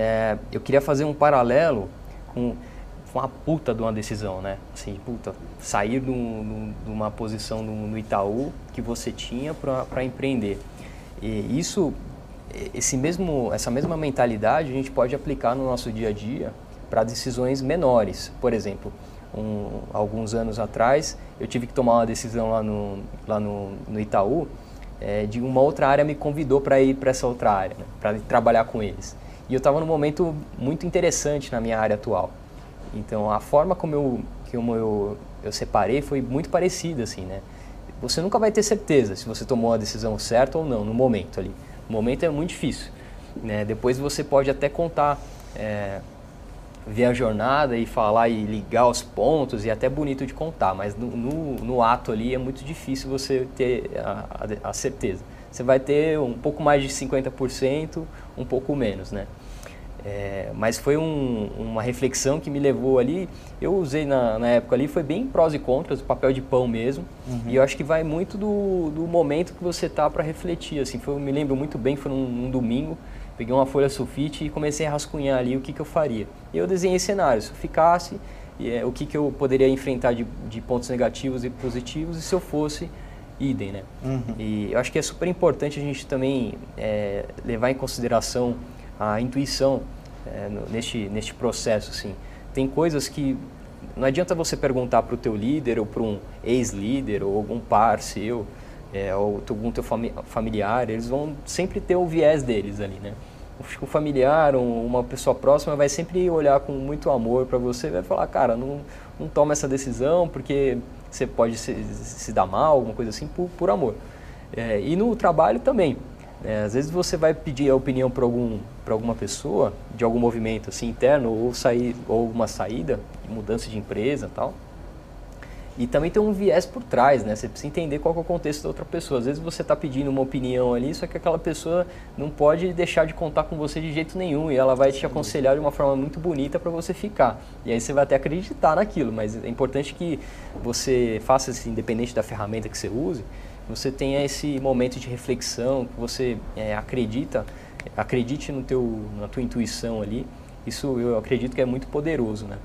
é, eu queria fazer um paralelo com, com a puta de uma decisão, né? Assim, puta, sair de, um, de uma posição no, no Itaú que você tinha para empreender. E isso, esse mesmo, essa mesma mentalidade a gente pode aplicar no nosso dia a dia para decisões menores. Por exemplo, um, alguns anos atrás, eu tive que tomar uma decisão lá no, lá no, no Itaú, é, de uma outra área me convidou para ir para essa outra área, né, para trabalhar com eles. E eu estava num momento muito interessante na minha área atual. Então, a forma como eu, como eu, eu separei foi muito parecida, assim, né? Você nunca vai ter certeza se você tomou a decisão certa ou não no momento ali. O momento é muito difícil. Né? Depois você pode até contar é, ver a jornada e falar e ligar os pontos e é até bonito de contar, mas no, no, no ato ali é muito difícil você ter a, a, a, certeza. Você vai ter um pouco mais de 50%, um pouco menos, né? É, mas foi um, uma reflexão que me levou ali, eu usei na, na, época ali, foi bem prós e contras, papel de pão mesmo, uhum. e eu acho que vai muito do, do momento que você tá para refletir, assim, foi, eu me lembro muito bem, foi num, num domingo, peguei uma folha sulfite e comecei a rascunhar ali o que, que eu faria. E eu desenhei cenários, se eu ficasse, é, o que, que eu poderia enfrentar de, de, pontos negativos e positivos, e se eu fosse, idem, né? Uhum. E eu acho que é super importante a gente também é, levar em consideração a intuição é, no, neste, neste processo, assim. Tem coisas que não adianta você perguntar para o teu líder ou para um ex-líder ou algum par seu, é, ou algum teu familiar, eles vão sempre ter o viés deles ali, né? o familiar, uma pessoa próxima vai sempre olhar com muito amor para você vai falar, cara, não, não toma essa decisão porque você pode se, se dar mal, alguma coisa assim, por, por amor. É, e no trabalho também. É, às vezes você vai pedir a opinião para algum, alguma pessoa de algum movimento assim interno ou sair ou alguma saída, mudança de empresa, tal. E também tem um viés por trás, né? Você precisa entender qual é o contexto da outra pessoa. Às vezes você está pedindo uma opinião ali, só que aquela pessoa não pode deixar de contar com você de jeito nenhum e ela vai te aconselhar de uma forma muito bonita para você ficar. E aí você vai até acreditar naquilo, mas é importante que você faça isso independente da ferramenta que você use, você tenha esse momento de reflexão, que você é, acredita, acredite no teu, na tua intuição ali. Isso eu acredito que é muito poderoso, né?